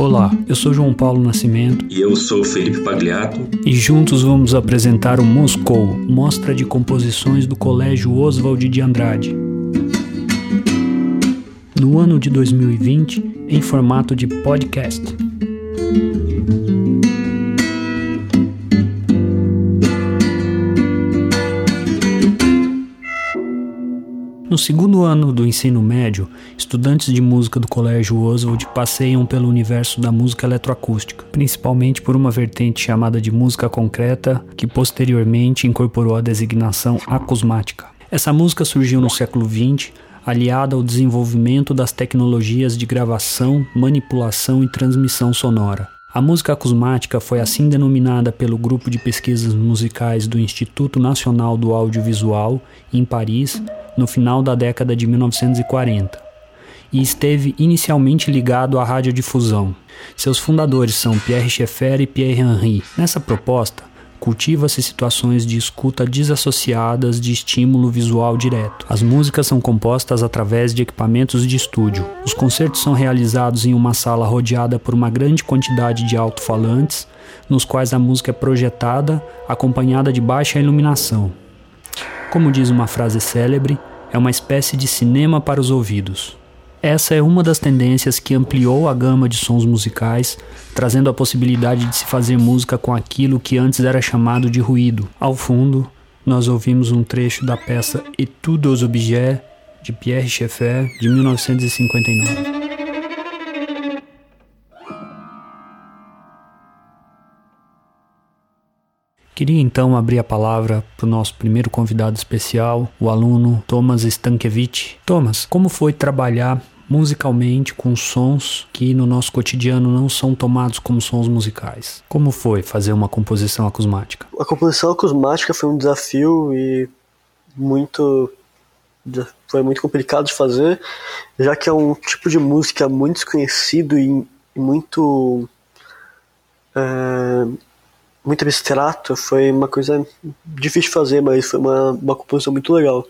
Olá, eu sou João Paulo Nascimento. E eu sou Felipe Pagliato. E juntos vamos apresentar o Moscou, mostra de composições do Colégio Oswald de Andrade. No ano de 2020, em formato de podcast. No segundo ano do ensino médio, estudantes de música do Colégio Oswald passeiam pelo universo da música eletroacústica, principalmente por uma vertente chamada de música concreta, que posteriormente incorporou a designação acusmática. Essa música surgiu no século XX, aliada ao desenvolvimento das tecnologias de gravação, manipulação e transmissão sonora. A música acusmática foi assim denominada pelo grupo de pesquisas musicais do Instituto Nacional do Audiovisual, em Paris, no final da década de 1940, e esteve inicialmente ligado à radiodifusão. Seus fundadores são Pierre Schaeffer e Pierre Henry. Nessa proposta, cultiva-se situações de escuta desassociadas de estímulo visual direto. As músicas são compostas através de equipamentos de estúdio. Os concertos são realizados em uma sala rodeada por uma grande quantidade de alto-falantes, nos quais a música é projetada, acompanhada de baixa iluminação. Como diz uma frase célebre, é uma espécie de cinema para os ouvidos. Essa é uma das tendências que ampliou a gama de sons musicais, trazendo a possibilidade de se fazer música com aquilo que antes era chamado de ruído. Ao fundo, nós ouvimos um trecho da peça Etudes aux Objets, de Pierre Schaeffer, de 1959. Queria então abrir a palavra para o nosso primeiro convidado especial, o aluno Thomas Stankiewicz. Thomas, como foi trabalhar musicalmente com sons que no nosso cotidiano não são tomados como sons musicais? Como foi fazer uma composição acusmática? A composição acusmática foi um desafio e muito foi muito complicado de fazer, já que é um tipo de música muito desconhecido e muito é, muito abstrato, foi uma coisa difícil de fazer, mas foi uma, uma composição muito legal.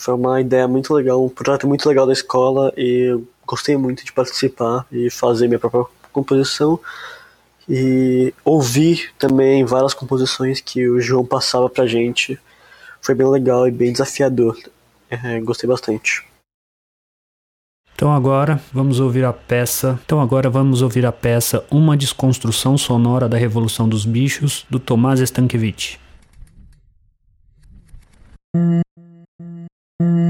Foi uma ideia muito legal, um projeto muito legal da escola e gostei muito de participar e fazer minha própria composição e ouvir também várias composições que o João passava pra gente. Foi bem legal e bem desafiador. É, gostei bastante. Então agora vamos ouvir a peça. Então agora vamos ouvir a peça Uma desconstrução sonora da Revolução dos Bichos do Tomás Stankiewicz. Mm-hmm.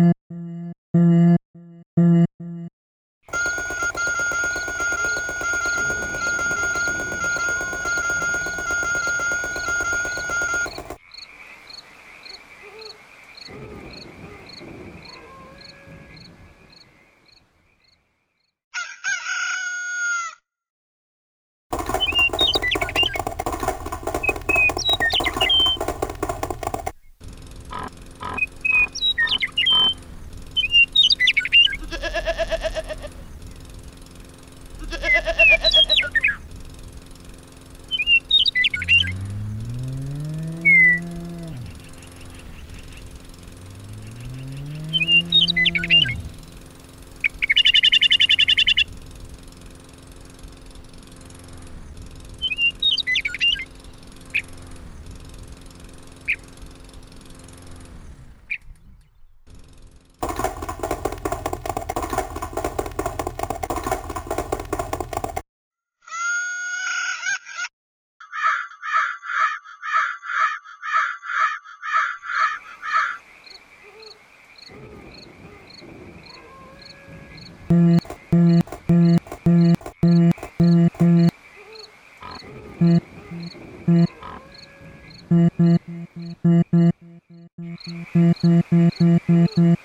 Mm-hmm.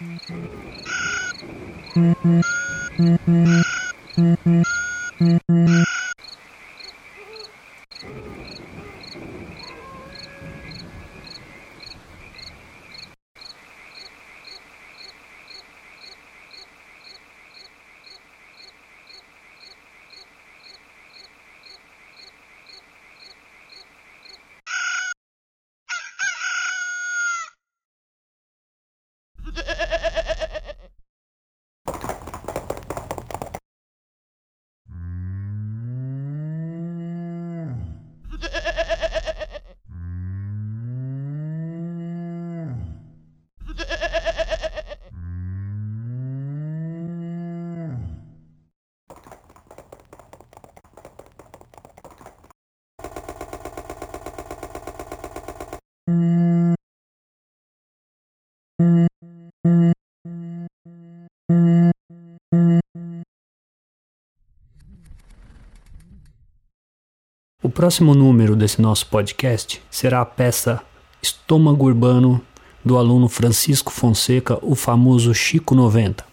O próximo número desse nosso podcast será a peça Estômago Urbano do aluno Francisco Fonseca, o famoso Chico 90.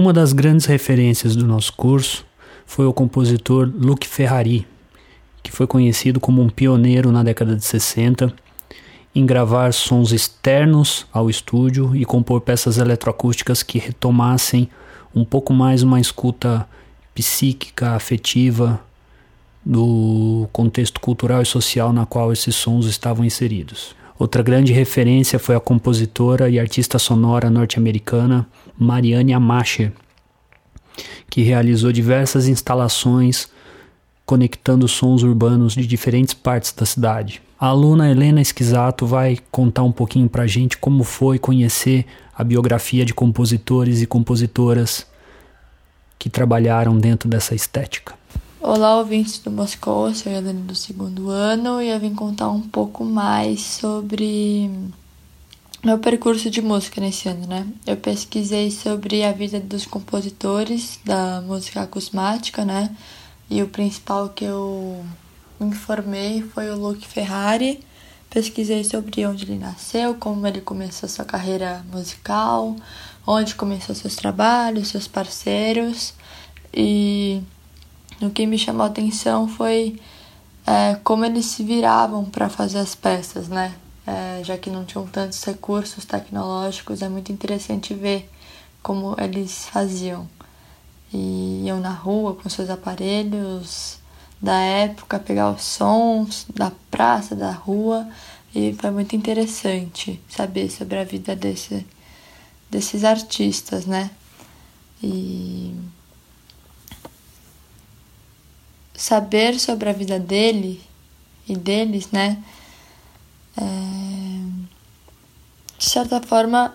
Uma das grandes referências do nosso curso foi o compositor Luc Ferrari, que foi conhecido como um pioneiro na década de 60 em gravar sons externos ao estúdio e compor peças eletroacústicas que retomassem um pouco mais uma escuta psíquica, afetiva do contexto cultural e social na qual esses sons estavam inseridos. Outra grande referência foi a compositora e artista sonora norte-americana Mariane Amacher, que realizou diversas instalações conectando sons urbanos de diferentes partes da cidade. A aluna Helena Esquisato vai contar um pouquinho para a gente como foi conhecer a biografia de compositores e compositoras que trabalharam dentro dessa estética. Olá, ouvintes do Moscou, eu sou a Helena do segundo ano e eu vim contar um pouco mais sobre meu percurso de música nesse ano, né? Eu pesquisei sobre a vida dos compositores da música acusmática, né? E o principal que eu me informei foi o Luke Ferrari. Pesquisei sobre onde ele nasceu, como ele começou sua carreira musical, onde começou seus trabalhos, seus parceiros. E o que me chamou a atenção foi é, como eles se viravam para fazer as peças, né? É, já que não tinham tantos recursos tecnológicos, é muito interessante ver como eles faziam. E iam na rua com seus aparelhos da época, pegar os sons da praça, da rua, e foi muito interessante saber sobre a vida desse, desses artistas, né? E saber sobre a vida dele e deles, né? é, de certa forma,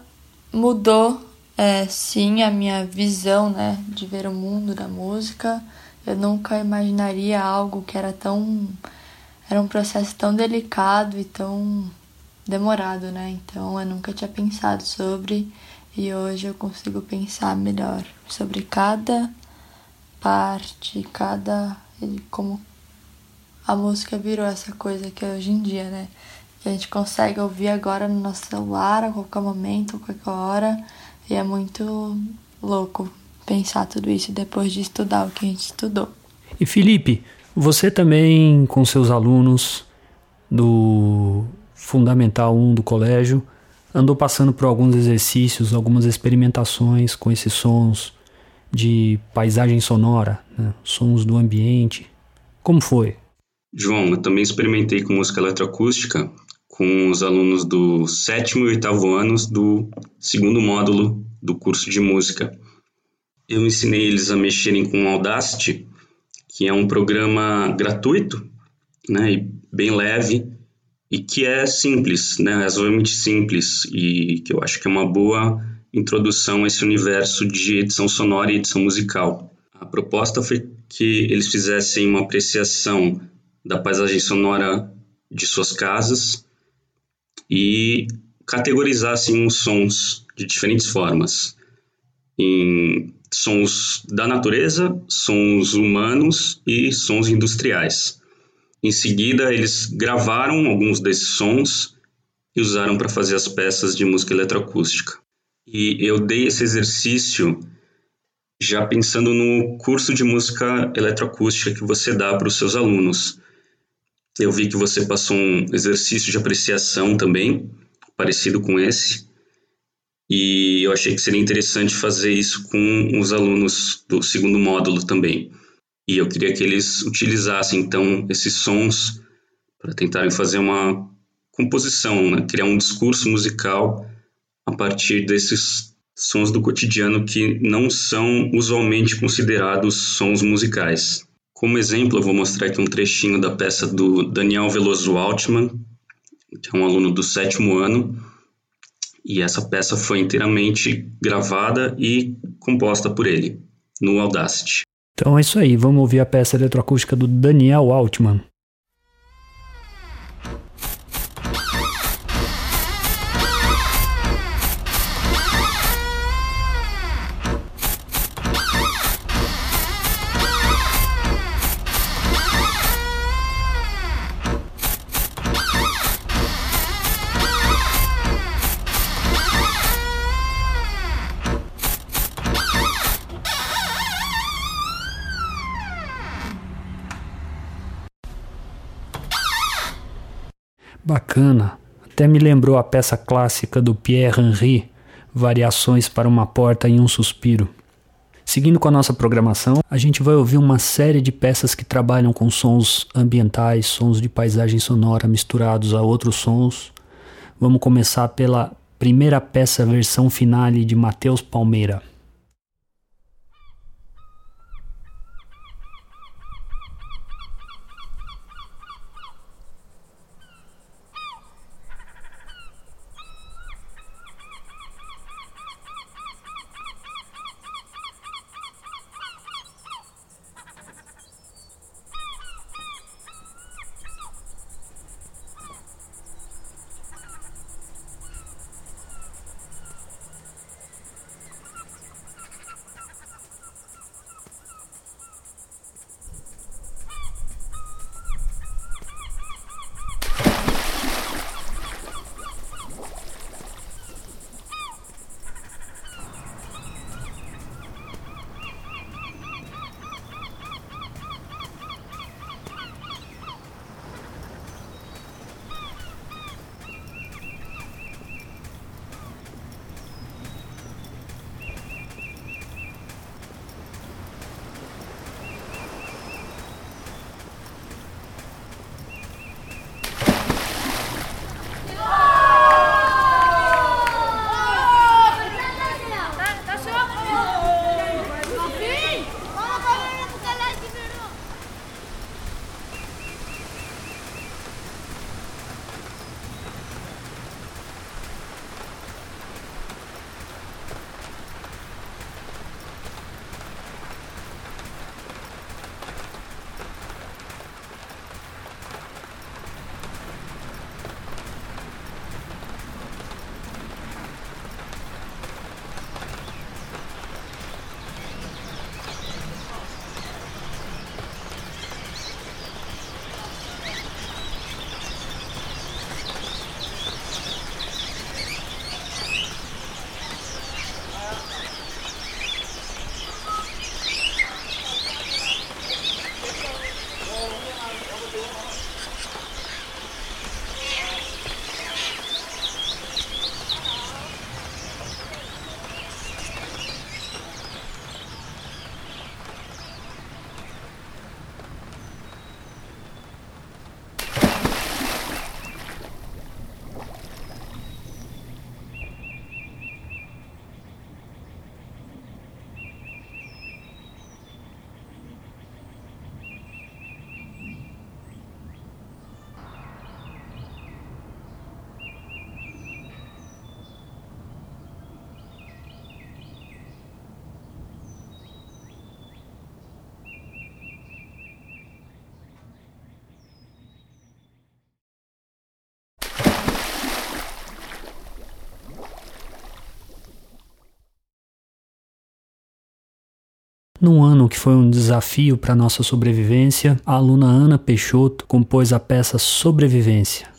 mudou, é, sim, a minha visão, né, de ver o mundo da música. Eu nunca imaginaria algo que era tão. Era um processo tão delicado e tão demorado, né? Então eu nunca tinha pensado sobre e hoje eu consigo pensar melhor sobre cada parte, cada. como a música virou essa coisa que é hoje em dia, né? A gente consegue ouvir agora no nosso celular a qualquer momento, a qualquer hora. E é muito louco pensar tudo isso depois de estudar o que a gente estudou. E Felipe, você também com seus alunos do Fundamental 1 do colégio andou passando por alguns exercícios, algumas experimentações com esses sons de paisagem sonora, né? sons do ambiente. Como foi? João, eu também experimentei com música eletroacústica com os alunos do sétimo e oitavo anos do segundo módulo do curso de música. Eu ensinei eles a mexerem com o Audacity, que é um programa gratuito, né, e bem leve e que é simples, né, razoavelmente simples e que eu acho que é uma boa introdução a esse universo de edição sonora e edição musical. A proposta foi que eles fizessem uma apreciação da paisagem sonora de suas casas e categorizassem os sons de diferentes formas em sons da natureza, sons humanos e sons industriais. Em seguida, eles gravaram alguns desses sons e usaram para fazer as peças de música eletroacústica. E eu dei esse exercício já pensando no curso de música eletroacústica que você dá para os seus alunos. Eu vi que você passou um exercício de apreciação também, parecido com esse, e eu achei que seria interessante fazer isso com os alunos do segundo módulo também. E eu queria que eles utilizassem então esses sons para tentarem fazer uma composição, né? criar um discurso musical a partir desses sons do cotidiano que não são usualmente considerados sons musicais. Como exemplo, eu vou mostrar aqui um trechinho da peça do Daniel Veloso Altman, que é um aluno do sétimo ano, e essa peça foi inteiramente gravada e composta por ele, no Audacity. Então é isso aí, vamos ouvir a peça eletroacústica do Daniel Altman. Bacana. Até me lembrou a peça clássica do Pierre Henry, Variações para uma Porta e um Suspiro. Seguindo com a nossa programação, a gente vai ouvir uma série de peças que trabalham com sons ambientais, sons de paisagem sonora misturados a outros sons. Vamos começar pela primeira peça versão finale de Matheus Palmeira. Num ano que foi um desafio para nossa sobrevivência, a aluna Ana Peixoto compôs a peça Sobrevivência.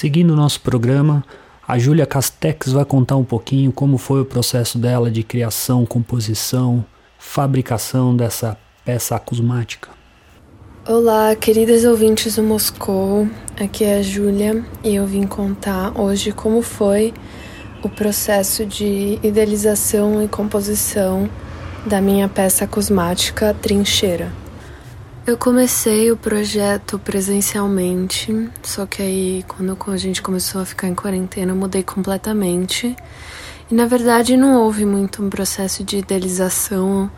Seguindo o nosso programa, a Júlia Castex vai contar um pouquinho como foi o processo dela de criação, composição, fabricação dessa peça acusmática. Olá, queridas ouvintes do Moscou. Aqui é a Júlia e eu vim contar hoje como foi o processo de idealização e composição da minha peça cosmática Trincheira. Eu comecei o projeto presencialmente, só que aí quando a gente começou a ficar em quarentena eu mudei completamente. E na verdade não houve muito um processo de idealização,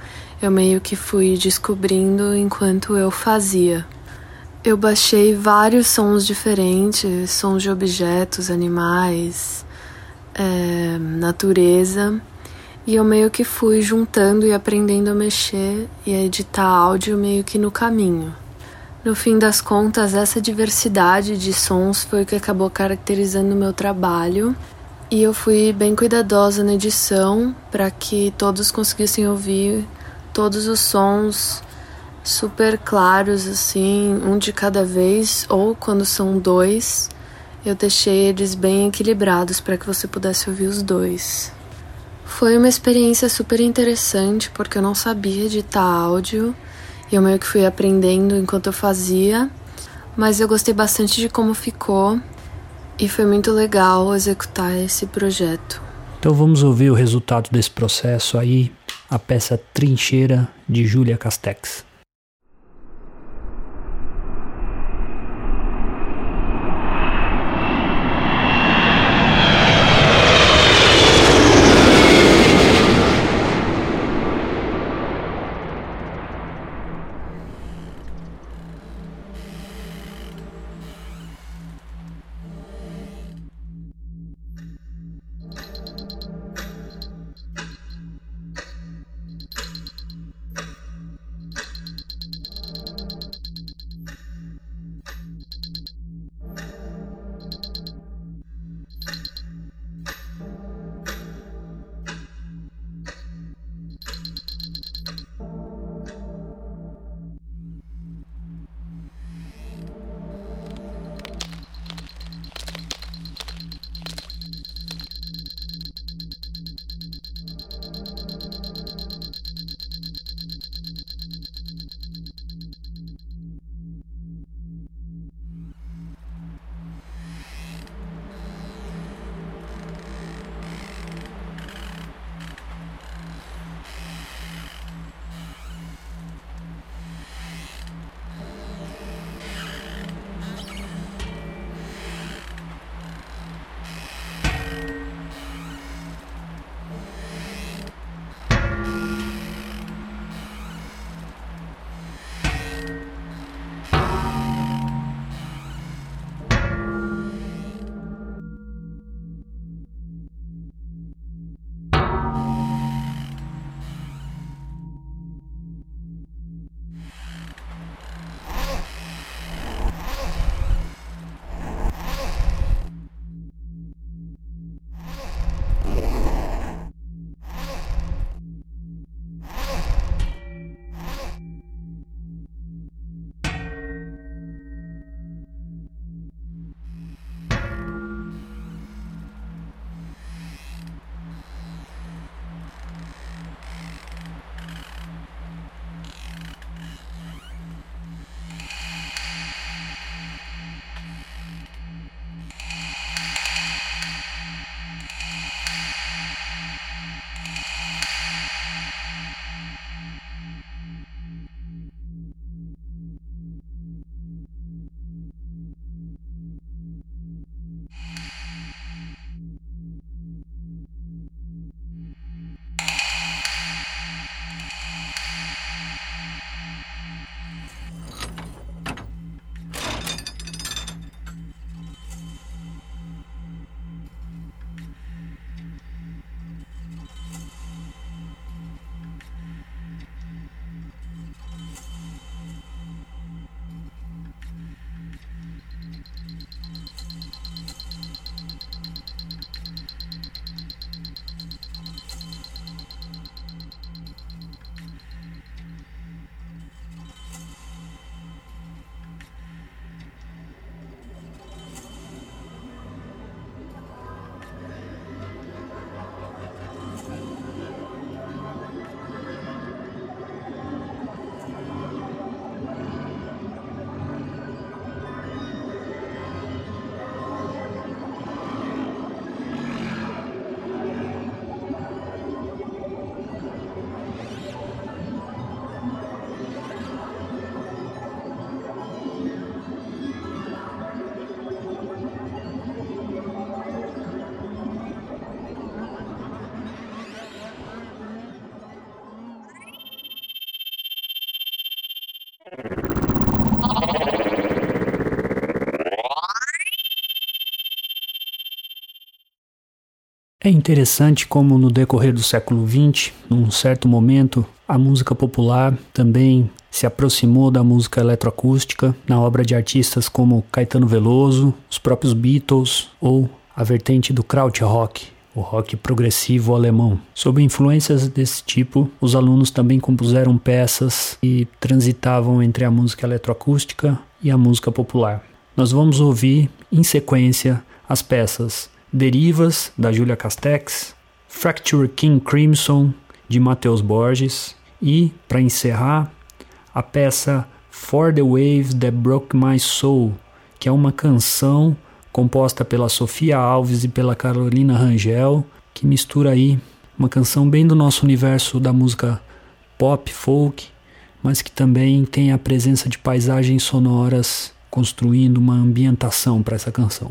eu meio que fui descobrindo enquanto eu fazia. Eu baixei vários sons diferentes, sons de objetos, animais, é, natureza. E eu meio que fui juntando e aprendendo a mexer e a editar áudio meio que no caminho. No fim das contas, essa diversidade de sons foi o que acabou caracterizando o meu trabalho. E eu fui bem cuidadosa na edição para que todos conseguissem ouvir todos os sons super claros, assim, um de cada vez, ou quando são dois, eu deixei eles bem equilibrados para que você pudesse ouvir os dois. Foi uma experiência super interessante porque eu não sabia editar áudio e eu meio que fui aprendendo enquanto eu fazia, mas eu gostei bastante de como ficou e foi muito legal executar esse projeto. Então vamos ouvir o resultado desse processo aí, a peça Trincheira de Júlia Castex. É interessante como no decorrer do século XX, num certo momento, a música popular também se aproximou da música eletroacústica na obra de artistas como Caetano Veloso, os próprios Beatles ou a vertente do krautrock, o rock progressivo alemão. Sob influências desse tipo, os alunos também compuseram peças que transitavam entre a música eletroacústica e a música popular. Nós vamos ouvir em sequência as peças Derivas da Julia Castex, Fracture King Crimson de Matheus Borges e, para encerrar, a peça For the Waves That Broke My Soul, que é uma canção composta pela Sofia Alves e pela Carolina Rangel, que mistura aí uma canção bem do nosso universo da música pop, folk, mas que também tem a presença de paisagens sonoras construindo uma ambientação para essa canção.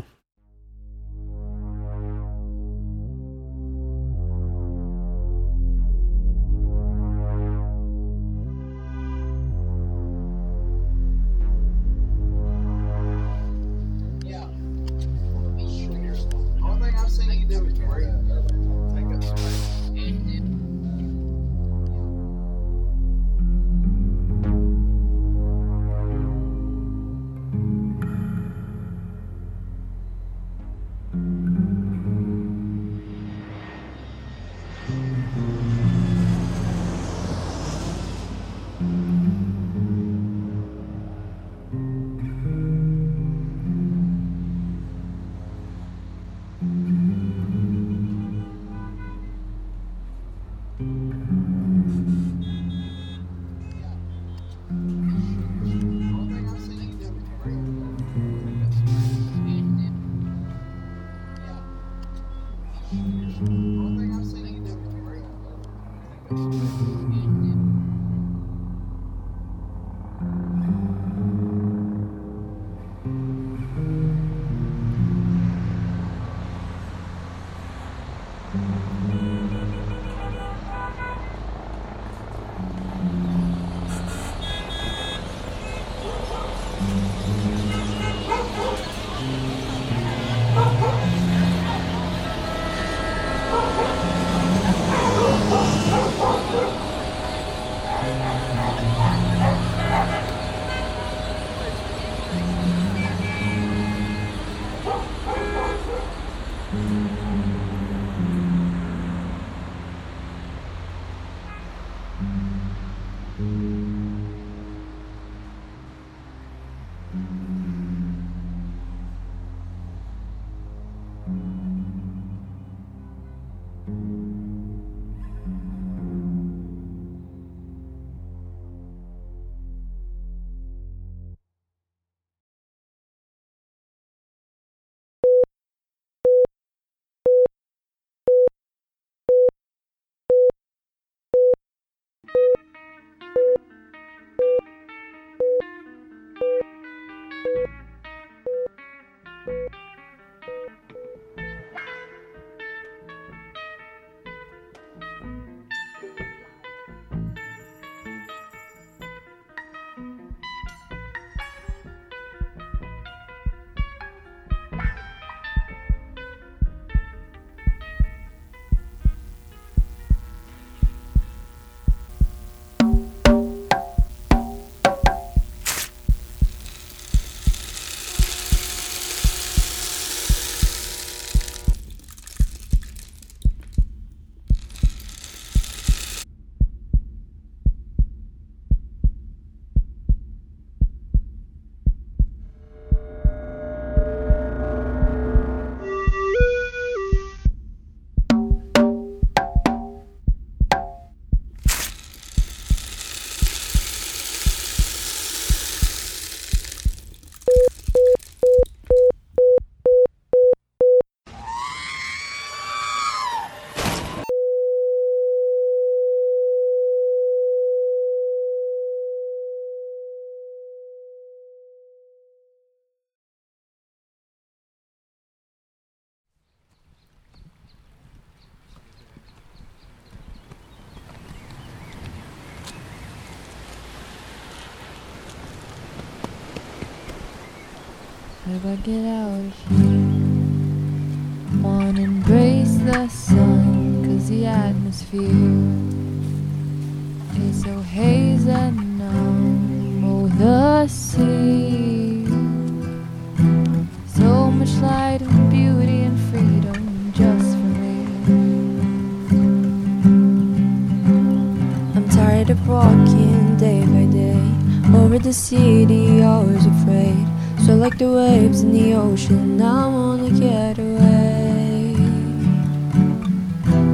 Do I get out of here? On, embrace the sun, cause the atmosphere is so hazy and numb. Oh, the sea, so much light and beauty and freedom just for me. I'm tired of walking day by day over the city, always afraid. So like the waves in the ocean, I wanna get away.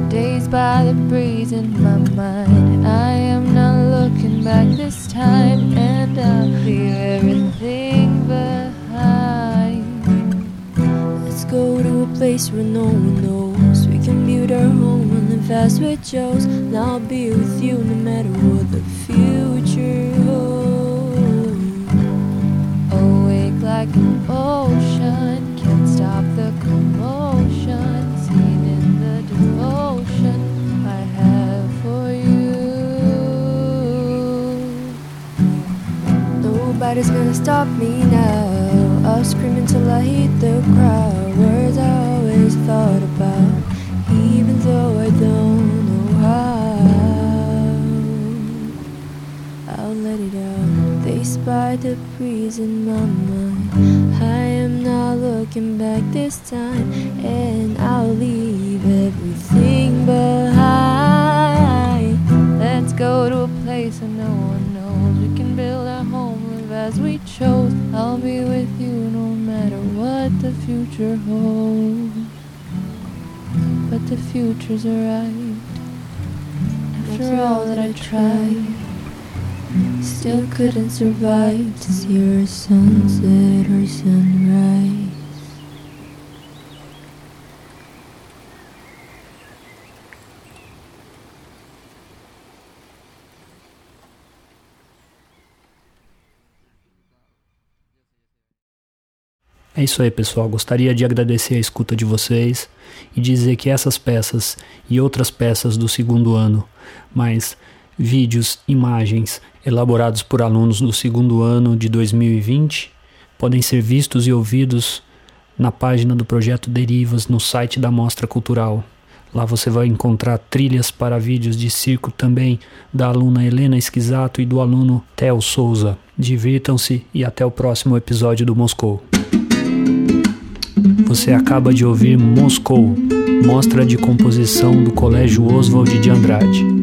Dazed by the breeze in my mind, I am not looking back this time, and I leave everything behind. Let's go to a place where no one knows. We can build our home and live fast with Joe's. And I'll be with you no matter what the future holds. Like an ocean, can't stop the commotion. Seen in the devotion I have for you. Nobody's gonna stop me now. I'll scream until I hit the crowd. Words I always thought about, even though I don't know how. I'll let it out. They spy the my mind. I am not looking back this time, and I'll leave everything behind. Let's go to a place where no one knows. We can build our home, live as we chose. I'll be with you no matter what the future holds. But the future's arrived. After all that I tried, still couldn't survive to see her sunset or sunrise. É isso aí, pessoal. Gostaria de agradecer a escuta de vocês e dizer que essas peças e outras peças do segundo ano, mais vídeos, imagens elaborados por alunos do segundo ano de 2020, podem ser vistos e ouvidos na página do projeto Derivas no site da Mostra Cultural. Lá você vai encontrar trilhas para vídeos de circo também da aluna Helena Esquisato e do aluno Theo Souza. Divirtam-se e até o próximo episódio do Moscou. Você acaba de ouvir Moscou, mostra de composição do Colégio Oswald de Andrade.